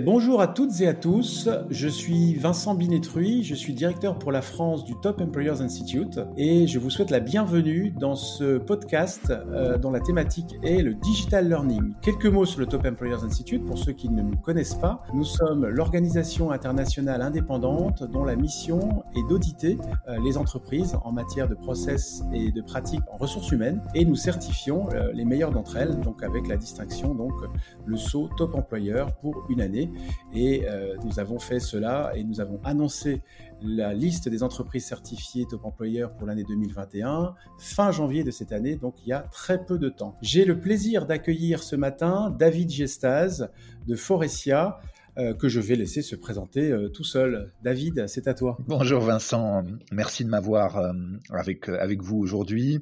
Bonjour à toutes et à tous, je suis Vincent Binetruy, je suis directeur pour la France du Top Employers Institute et je vous souhaite la bienvenue dans ce podcast euh, dont la thématique est le digital learning. Quelques mots sur le Top Employers Institute pour ceux qui ne nous connaissent pas. Nous sommes l'organisation internationale indépendante dont la mission est d'auditer euh, les entreprises en matière de process et de pratiques en ressources humaines et nous certifions euh, les meilleures d'entre elles donc avec la distinction donc le saut Top Employer pour une année et euh, nous avons fait cela et nous avons annoncé la liste des entreprises certifiées top employeurs pour l'année 2021 fin janvier de cette année, donc il y a très peu de temps. J'ai le plaisir d'accueillir ce matin David Gestaz de Forestia. Euh, que je vais laisser se présenter euh, tout seul. David, c'est à toi. Bonjour Vincent, merci de m'avoir avec, avec vous aujourd'hui.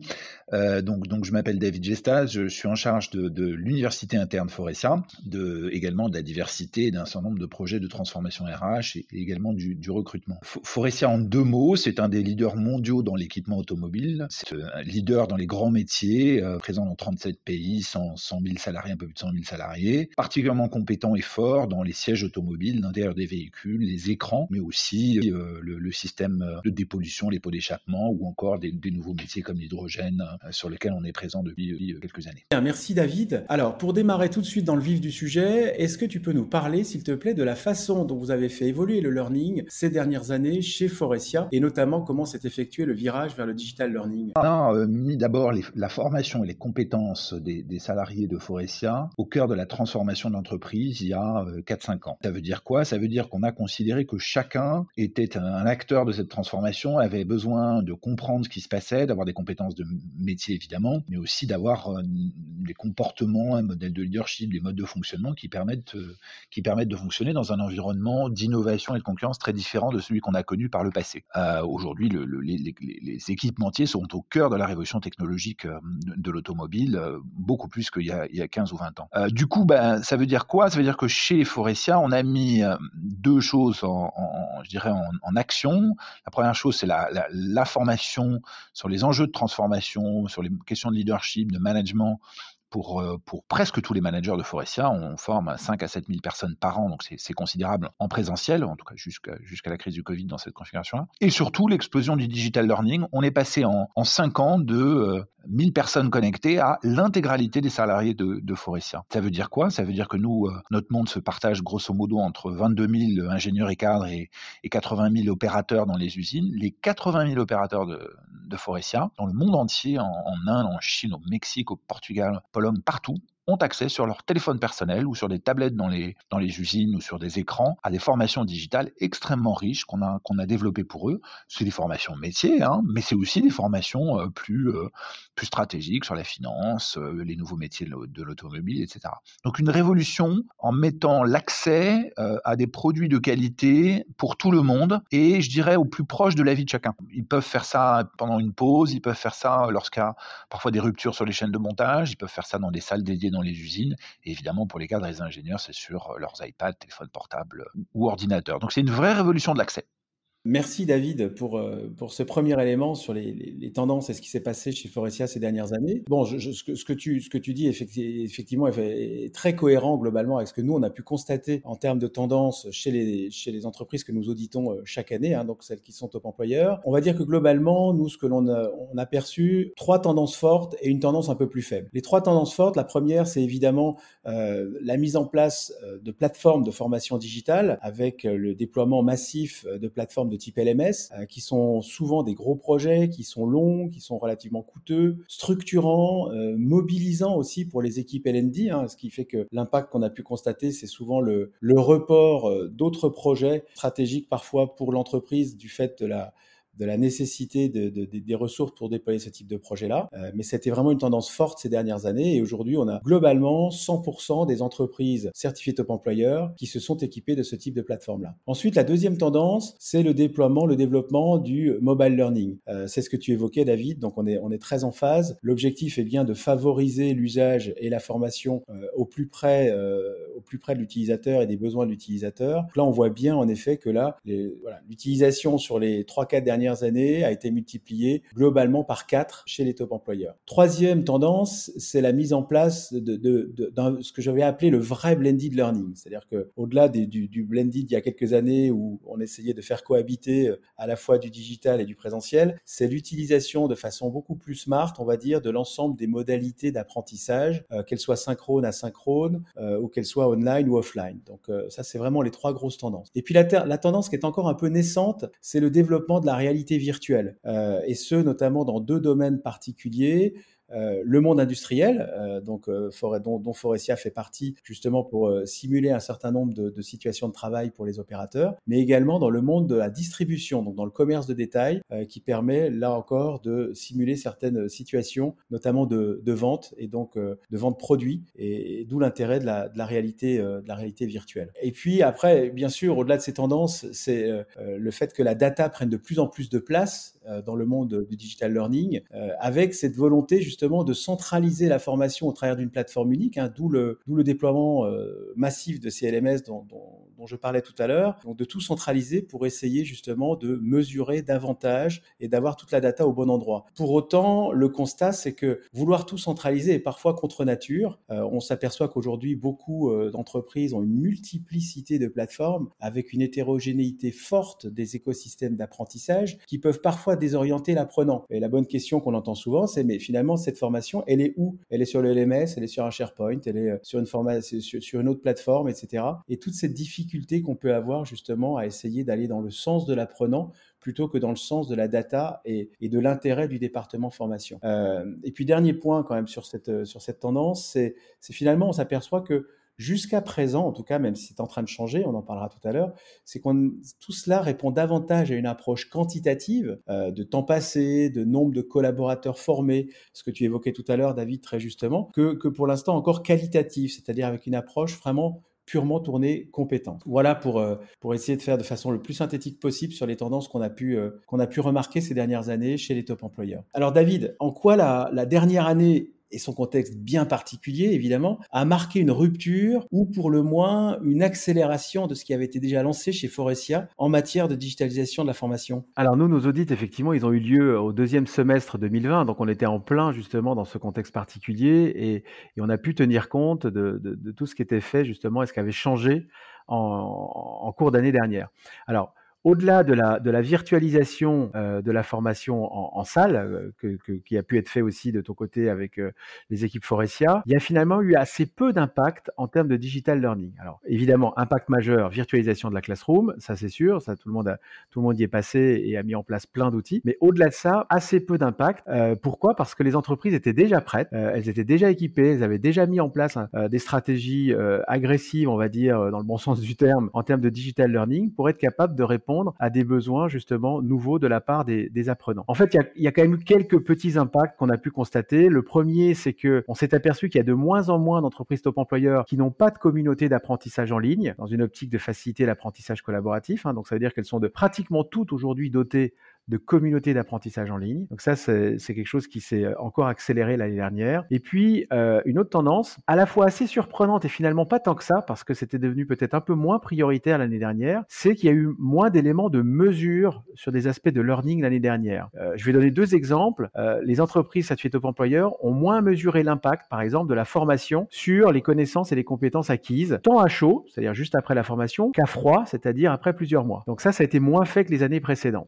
Donc, donc je m'appelle David Gestas, je suis en charge de, de l'université interne Forestia, de, également de la diversité d'un certain nombre de projets de transformation RH et, également du, du recrutement. Forestia en deux mots, c'est un des leaders mondiaux dans l'équipement automobile, c'est un leader dans les grands métiers, présent dans 37 pays, 100, 100 000 salariés, un peu plus de 100 000 salariés, particulièrement compétent et fort dans les sièges automobiles, l'intérieur des véhicules, les écrans, mais aussi euh, le, système de dépollution, les pots d'échappement ou encore des, nouveaux métiers comme l'hydrogène euh, sur lesquels on est présent depuis euh, quelques années. Merci David. Alors pour démarrer tout de suite dans le vif du sujet, est-ce que tu peux nous parler s'il te plaît de la façon dont vous avez fait évoluer le learning ces dernières années chez Forestia et notamment comment s'est effectué le virage vers le digital learning? On a mis d'abord la formation et les compétences des, des salariés de Forestia au cœur de la transformation de l'entreprise il y a 4-5 ans. Ça veut dire quoi? Ça veut dire qu'on a considéré que chacun était un acteur de cette transformation, avait besoin de comprendre ce qui se passait, d'avoir des compétences de métier évidemment, mais aussi d'avoir euh, des comportements, un modèle de leadership, des modes de fonctionnement qui permettent, euh, qui permettent de fonctionner dans un environnement d'innovation et de concurrence très différent de celui qu'on a connu par le passé. Euh, aujourd'hui, le, les, équipementiers sont au cœur de la révolution technologique de l'automobile, beaucoup plus qu'il y, a 15 ou 20 ans. du coup, ben, ça veut dire quoi? Ça veut dire que chez Forestia, on a mis euh, deux choses en, je dirais en, action. La première chose, c'est la, formation sur les enjeux de transformation, sur les questions de leadership, de management pour, euh, pour presque tous les managers de Forestia. On forme 5 à 7 000 personnes par an, donc c'est considérable en présentiel, en tout cas jusqu'à jusqu'à la crise du Covid dans cette configuration-là. Et surtout, l'explosion du digital learning. On est passé en, en 5 ans de euh, 1000 personnes connectées à l'intégralité des salariés de, de, Forestia. Ça veut dire quoi? Ça veut dire que nous, euh, notre monde se partage grosso modo entre 22 000 ingénieurs et cadres et, et 80 000 opérateurs dans les usines. Les 80 000 opérateurs de, de Forestia, dans le monde entier, en, en Inde, en Chine, au Mexique, au Portugal, Pologne, partout, ont accès sur leur téléphone personnel ou sur des tablettes dans les, dans les usines ou sur des écrans à des formations digitales extrêmement riches qu'on a, qu'on a développées pour eux. C'est des formations métiers, hein, mais c'est aussi des formations euh, plus, euh, plus stratégiques sur la finance, euh, les nouveaux métiers de l'automobile, etc. Donc une révolution en mettant l'accès à des produits de qualité pour tout le monde et je dirais au plus proche de la vie de chacun. Ils peuvent faire ça pendant une pause, ils peuvent faire ça lorsqu'il y a parfois des ruptures sur les chaînes de montage, ils peuvent faire ça dans des salles dédiées dans les usines. Et évidemment, pour les cadres et les ingénieurs, c'est sur leurs iPads, téléphones portables ou ordinateurs. Donc c'est une vraie révolution de l'accès. Merci David pour, euh, pour ce premier élément sur les, les, tendances et ce qui s'est passé chez Forestia ces dernières années. Bon, je, ce, que, ce, que tu, ce que tu dis effectivement est, très cohérent globalement avec ce que nous on a pu constater en termes de tendances chez les, chez les entreprises que nous auditons euh, chaque année, hein, donc celles qui sont top employeurs. On va dire que globalement, nous, ce que l'on a, on a perçu, trois tendances fortes et une tendance un peu plus faible. Les trois tendances fortes, la première, c'est évidemment euh, la mise en place euh, de plateformes de formation digitale avec le déploiement massif de plateformes de type LMS, euh, qui sont souvent des gros projets, qui sont longs, qui sont relativement coûteux, structurants, euh, mobilisants aussi pour les équipes LND, hein, ce qui fait que l'impact qu'on a pu constater, c'est souvent le, le report euh, d'autres projets stratégiques parfois pour l'entreprise du fait de la de la nécessité de, de, des ressources pour déployer ce type de projet-là. Euh, mais c'était vraiment une tendance forte ces dernières années. Et aujourd'hui, on a globalement 100% des entreprises certifiées top employeurs qui se sont équipées de ce type de plateforme-là. Ensuite, la deuxième tendance, c'est le déploiement, le développement du mobile learning. Euh, c'est ce que tu évoquais, David. Donc, on est, on est très en phase. L'objectif est bien de favoriser l'usage et la formation euh, au plus près, euh, plus près de l'utilisateur et des besoins de l'utilisateur. Là, on voit bien en effet que là, l'utilisation sur les 3-4 dernières années a été multiplié globalement par 4 chez les top employeurs. Troisième tendance, c'est la mise en place de, ce que j'avais appelé le vrai blended learning. C'est-à-dire qu'au-delà du, du blended il y a quelques années où on essayait de faire cohabiter euh, à la fois du digital et du présentiel, c'est l'utilisation de façon beaucoup plus smart, on va dire, de l'ensemble des modalités d'apprentissage, euh, qu'elles soient synchrones, asynchrones, euh, ou qu'elles soient online ou offline. Donc euh, ça, c'est vraiment les trois grosses tendances. Et puis la, la, tendance qui est encore un peu naissante, c'est le développement de la réalité virtuelle, et ce, notamment dans deux domaines particuliers. Euh, le monde industriel, euh, donc euh, dont, dont, Forestia fait partie justement pour simuler un certain nombre de, situations de travail pour les opérateurs, mais également dans le monde de la distribution, donc dans le commerce de détail, qui permet là encore de simuler certaines situations, notamment de, vente et donc de vente produits, et, d'où l'intérêt de la réalité virtuelle. Et puis après, bien sûr, au-delà de ces tendances, c'est le fait que la data prenne de plus en plus de place dans le monde du digital learning, avec cette volonté justement de centraliser la formation au travers d'une plateforme unique, hein, d'où le, déploiement euh, massif de CLMS dont, je parlais tout à l'heure, de tout centraliser pour essayer justement de mesurer davantage et d'avoir toute la data au bon endroit. Pour autant, le constat, c'est que vouloir tout centraliser est parfois contre nature. Euh, on s'aperçoit qu'aujourd'hui, beaucoup euh, d'entreprises ont une multiplicité de plateformes avec une hétérogénéité forte des écosystèmes d'apprentissage qui peuvent parfois désorienter l'apprenant. Et la bonne question qu'on entend souvent, c'est mais finalement, cette formation, elle est où? Elle est sur le LMS, elle est sur un SharePoint, elle est euh, sur, une autre plateforme, etc. Et toute cette difficulté qu'on peut avoir justement à essayer d'aller dans le sens de l'apprenant plutôt que dans le sens de la data et, de l'intérêt du département formation. Euh, et puis dernier point quand même sur cette, euh, sur cette tendance, c'est finalement on s'aperçoit que Jusqu'à présent, en tout cas, même si c'est en train de changer, on en parlera tout à l'heure, c'est qu'on tout cela répond davantage à une approche quantitative euh, de temps passé, de nombre de collaborateurs formés, ce que tu évoquais tout à l'heure, David, très justement, que, que pour l'instant encore qualitative, c'est-à-dire avec une approche vraiment purement tournée compétente. Voilà pour, euh, pour essayer de faire de façon le plus synthétique possible sur les tendances qu'on a, pu, euh, qu'on a pu remarquer ces dernières années chez les top employeurs. Alors David, en quoi la, la dernière année et son contexte bien particulier, évidemment, a marqué une rupture ou pour le moins une accélération de ce qui avait été déjà lancé chez Forestia en matière de digitalisation de la formation Alors nous, nos audits, effectivement, ils ont eu lieu au deuxième semestre 2020, donc on était en plein justement dans ce contexte particulier et, on a pu tenir compte de, tout ce qui était fait justement et ce qui avait changé en, en cours d'année dernière. Alors, au-delà de la, de la virtualisation euh, de la formation en, salle, euh, que, qui a pu être fait aussi de ton côté avec euh, les équipes Forestia, il y a finalement eu assez peu d'impact en termes de digital learning. Alors évidemment, impact majeur, virtualisation de la classroom, ça c'est sûr, ça tout le monde a, tout le monde y est passé et a mis en place plein d'outils. Mais au-delà de ça, assez peu d'impact. pourquoi? Parce que les entreprises étaient déjà prêtes, elles étaient déjà équipées, elles avaient déjà mis en place hein, des stratégies agressives, on va dire dans le bon sens du terme, en termes de digital learning, pour être capable de répondre à des besoins justement nouveaux de la part des, apprenants. En fait, il y, a, quand même quelques petits impacts qu'on a pu constater. Le premier, c'est que on s'est aperçu qu'il y a de moins en moins d'entreprises top employeurs qui n'ont pas de communauté d'apprentissage en ligne, dans une optique de faciliter l'apprentissage collaboratif. Hein. donc ça veut dire qu'elles sont de pratiquement toutes aujourd'hui dotées de communautés d'apprentissage en ligne. Donc ça, c'est quelque chose qui s'est euh, encore accéléré l'année dernière. Et puis, euh, une autre tendance, à la fois assez surprenante et finalement pas tant que ça, parce que c'était devenu peut-être un peu moins prioritaire l'année dernière, c'est qu'il y a eu moins d'éléments de mesure sur des aspects de learning l'année dernière. Euh, je vais donner deux exemples. les entreprises satisfaites top employeur ont moins mesuré l'impact, par exemple, de la formation sur les connaissances et les compétences acquises, tant à chaud, c'est-à-dire juste après la formation, qu'à froid, c'est-à-dire après plusieurs mois. Donc ça, ça a été moins fait que les années précédentes.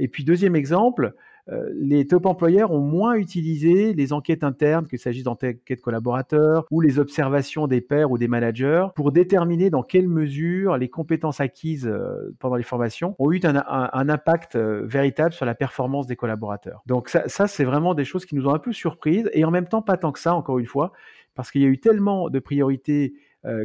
Et puis deuxième exemple, euh, les top employeurs ont moins utilisé les enquêtes internes, qu'il s'agisse d'enquêtes collaborateurs ou les observations des pairs ou des managers, pour déterminer dans quelle mesure les compétences acquises euh, pendant les formations ont eu un, impact euh, véritable sur la performance des collaborateurs. Donc ça, ça c'est vraiment des choses qui nous ont un peu surprises et en même temps pas tant que ça, encore une fois, parce qu'il y a eu tellement de priorités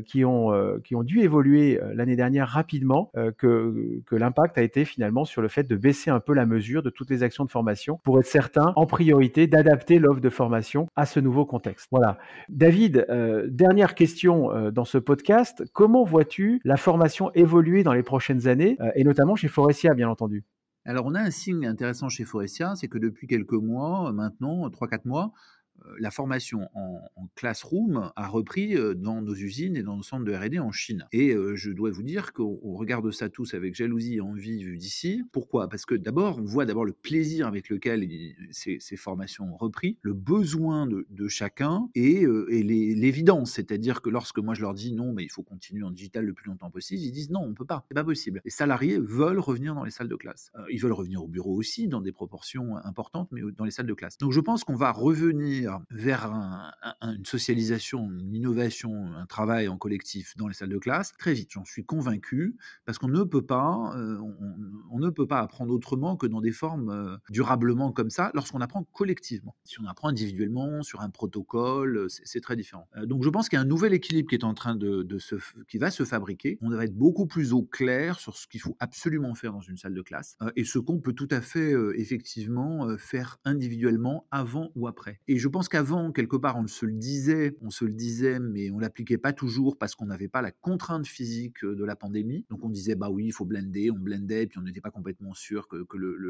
qui, ont, euh, qui ont dû évoluer euh, l'année dernière rapidement que, que l'impact a été finalement sur le fait de baisser un peu la mesure de toutes les actions de formation pour être certain, en priorité, d'adapter l'offre de formation à ce nouveau contexte. Voilà. David, dernière question dans ce podcast. Comment vois-tu la formation évoluer dans les prochaines années, et notamment chez Forestia, bien entendu? Alors, on a un signe intéressant chez Forestia, c'est que depuis quelques mois, maintenant, 3-4 mois, la formation en, classroom a repris dans nos usines et dans nos centres de R&D en Chine. Et je dois vous dire qu'on regarde ça tous avec jalousie et envie vu d'ici. Pourquoi? Parce que d'abord, on voit d'abord le plaisir avec lequel ces, formations ont repris, le besoin de, chacun et, l'évidence. C'est-à-dire que lorsque moi je leur dis non, mais il faut continuer en digital le plus longtemps possible, ils disent non, on peut pas, c'est pas possible. Les salariés veulent revenir dans les salles de classe. ils veulent revenir au bureau aussi dans des proportions importantes, mais dans les salles de classe. Donc je pense qu'on va revenir vers une socialisation, une innovation, un travail en collectif dans les salles de classe très vite. J'en suis convaincu parce qu'on ne peut pas, euh, on, ne peut pas apprendre autrement que dans des formes euh, durablement comme ça lorsqu'on apprend collectivement. Si on apprend individuellement sur un protocole, euh, c'est très différent. donc je pense qu'il y a un nouvel équilibre qui est en train de, se, qui va se fabriquer. On va être beaucoup plus au clair sur ce qu'il faut absolument faire dans une salle de classe et ce qu'on peut tout à fait effectivement faire individuellement avant ou après. Et je pense qu'avant, quelque part, on se le disait, on se le disait, mais on l'appliquait pas toujours parce qu'on n'avait pas la contrainte physique de la pandémie. Donc on disait, bah oui, il faut blender, on blendait, puis on n'était pas complètement sûr que,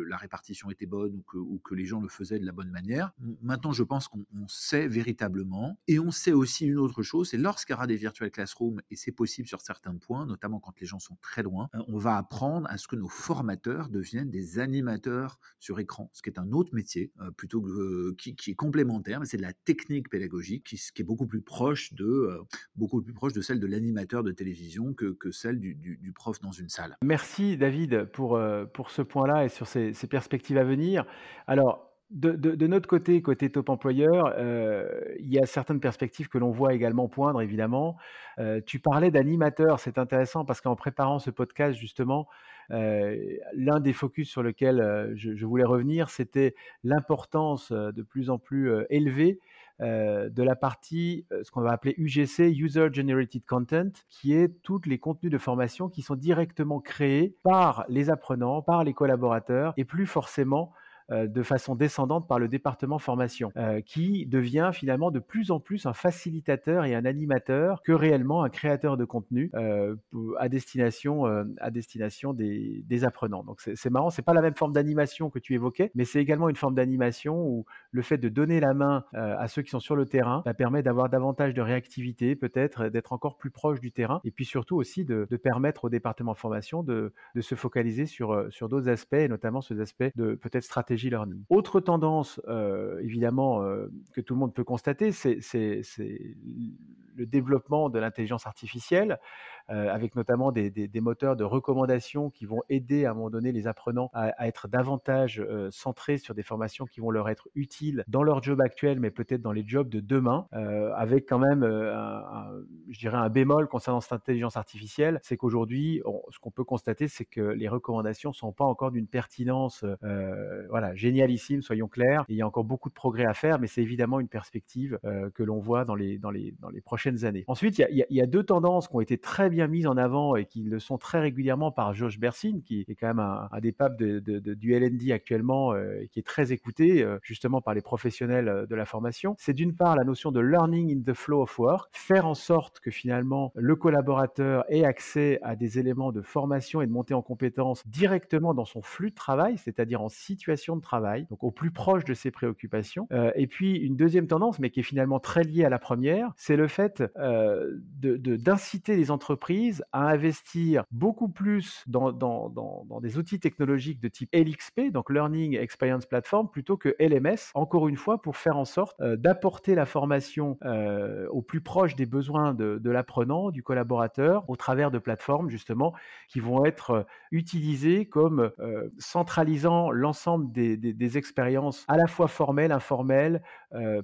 la répartition était bonne ou que, les gens le faisaient de la bonne manière. Maintenant, je pense qu'on sait véritablement. Et on sait aussi une autre chose, c'est lorsqu'il y aura des virtual classrooms, et c'est possible sur certains points, notamment quand les gens sont très loin, euh, on va apprendre à ce que nos formateurs deviennent des animateurs sur écran, ce qui est un autre métier, euh, plutôt que, euh, qui, est complémentaire, mais c'est de la technique pédagogique qui, est beaucoup plus proche de, beaucoup plus proche de celle de l'animateur de télévision que, que celle du, prof dans une salle. Merci David pour, pour ce point-là et sur ces, perspectives à venir. Alors, de, de, notre côté, côté top employeur, euh, il y a certaines perspectives que l'on voit également poindre, évidemment. Euh, tu parlais d'animateur, c'est intéressant parce qu'en préparant ce podcast, justement, euh, l'un des focus sur lequel je, voulais revenir, c'était l'importance de plus en plus élevée de la partie, ce qu'on va appeler UGC, User Generated Content, qui est tous les contenus de formation qui sont directement créés par les apprenants, par les collaborateurs et plus forcément de façon descendante par le département formation, euh, qui devient finalement de plus en plus un facilitateur et un animateur que réellement un créateur de contenu euh, à destination, des, apprenants. Donc c'est marrant, c'est pas la même forme d'animation que tu évoquais, mais c'est également une forme d'animation où le fait de donner la main à ceux qui sont sur le terrain bah, permet d'avoir davantage de réactivité, peut-être d'être encore plus proche du terrain, et puis surtout aussi de, permettre au département formation de, se focaliser sur, sur d'autres aspects, et notamment ces aspects de peut-être stratégie learning. Autre tendance, euh, évidemment, euh, que tout le monde peut constater, c'est le développement de l'intelligence artificielle. Euh, avec notamment des, moteurs de recommandation qui vont aider à un moment donné les apprenants à, être davantage euh, centrés sur des formations qui vont leur être utiles dans leur job actuel, mais peut-être dans les jobs de demain, euh, avec quand même, un, je dirais, un bémol concernant cette intelligence artificielle, c'est qu'aujourd'hui, ce qu'on peut constater, c'est que les recommandations sont pas encore d'une pertinence, voilà, génialissime, soyons clairs. il y a encore beaucoup de progrès à faire, mais c'est évidemment une perspective que l'on voit dans les, dans, les, dans les prochaines années. Ensuite, il y, a, y a deux tendances qui ont été très bien mises en avant et qui le sont très régulièrement par Josh Bersin, qui est quand même un, des papes du LND actuellement euh, et qui est très écouté euh, justement par les professionnels euh, de la formation. C'est d'une part la notion de learning in the flow of work, faire en sorte que finalement le collaborateur ait accès à des éléments de formation et de montée en compétences directement dans son flux de travail, c'est-à-dire en situation de travail, donc au plus proche de ses préoccupations. et puis une deuxième tendance, mais qui est finalement très liée à la première, c'est le fait d'inciter les entreprises à investir beaucoup plus dans, des outils technologiques de type LXP, donc Learning Experience Platform, plutôt que LMS, encore une fois, pour faire en sorte euh, d'apporter la formation euh, au plus proche des besoins de, l'apprenant, du collaborateur, au travers de plateformes, justement, qui vont être euh, utilisées comme centralisant l'ensemble des, expériences à la fois formelles, informelles,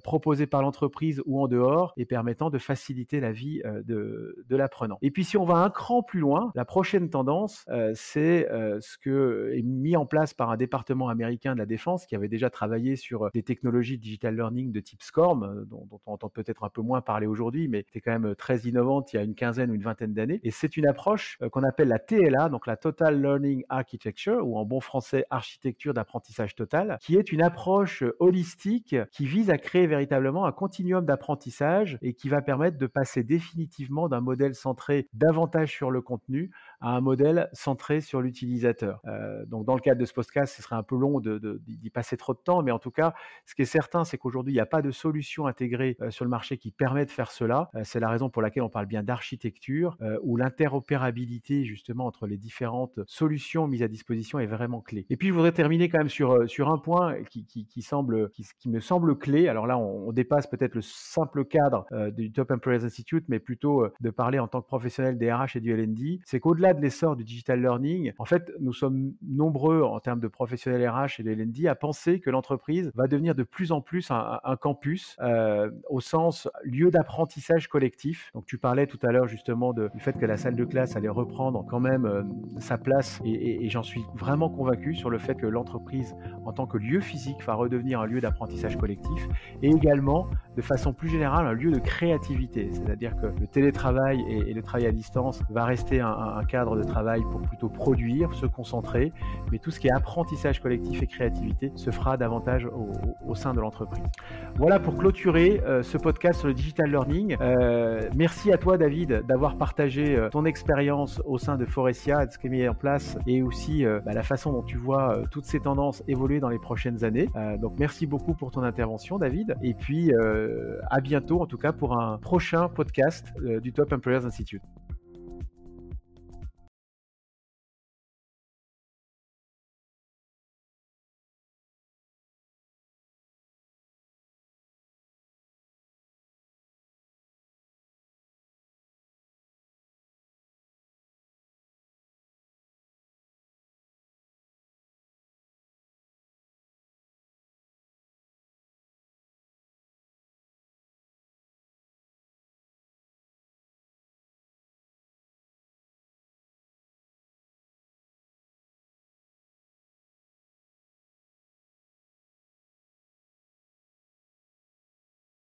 proposées par l'entreprise ou en dehors, et permettant de faciliter la vie de, de l'apprenant. Et puis, si on va un cran plus loin, la prochaine tendance, euh, c'est euh, ce que est mis en place par un département américain de la défense qui avait déjà travaillé sur euh, des technologies de digital learning de type SCORM, dont, on entend peut-être un peu moins parler aujourd'hui, mais c'était quand même très innovante il y a une quinzaine ou une vingtaine d'années. Et c'est une approche qu'on appelle la TLA, donc la Total Learning Architecture, ou en bon français architecture d'apprentissage total, qui est une approche holistique qui vise à créer véritablement un continuum d'apprentissage et qui va permettre de passer définitivement d'un modèle centré davantage sur le contenu à un modèle centré sur l'utilisateur. Euh, donc dans le cadre de ce podcast, ce serait un peu long d'y passer trop de temps, mais en tout cas, ce qui est certain, c'est qu'aujourd'hui, il n'y a pas de solution intégrée euh, sur le marché qui permet de faire cela. Euh, c'est la raison pour laquelle on parle bien d'architecture, où l'interopérabilité justement entre les différentes solutions mises à disposition est vraiment clé. Et puis je voudrais terminer quand même sur, un point qui, me semble clé. Alors là, on, on dépasse peut-être le simple cadre du Top Employers Institute, mais plutôt de parler en tant que professionnel des RH et du LND. C'est qu'au-delà de l'essor du digital learning, en fait, nous sommes nombreux en termes de professionnels RH et de LND à penser que l'entreprise va devenir de plus en plus un, campus euh, au sens lieu d'apprentissage collectif. Donc tu parlais tout à l'heure justement du fait que la salle de classe allait reprendre quand même euh, sa place et, j'en suis vraiment convaincu sur le fait que l'entreprise en tant que lieu physique va redevenir un lieu d'apprentissage collectif et également de façon plus générale un lieu de créativité. C'est-à-dire que le télétravail et, le travail à distance va rester un, cadre de travail pour plutôt produire, se concentrer, mais tout ce qui est apprentissage collectif et créativité se fera davantage au, sein de l'entreprise. Voilà pour clôturer euh, ce podcast sur le digital learning. Euh, merci à toi David d'avoir partagé euh, ton expérience au sein de Forestia, de ce qui est mis en place et aussi bah, la façon dont tu vois toutes ces tendances évoluer dans les prochaines années. donc merci beaucoup pour ton intervention David et puis à bientôt en tout cas pour un prochain podcast du Top Employers Institute.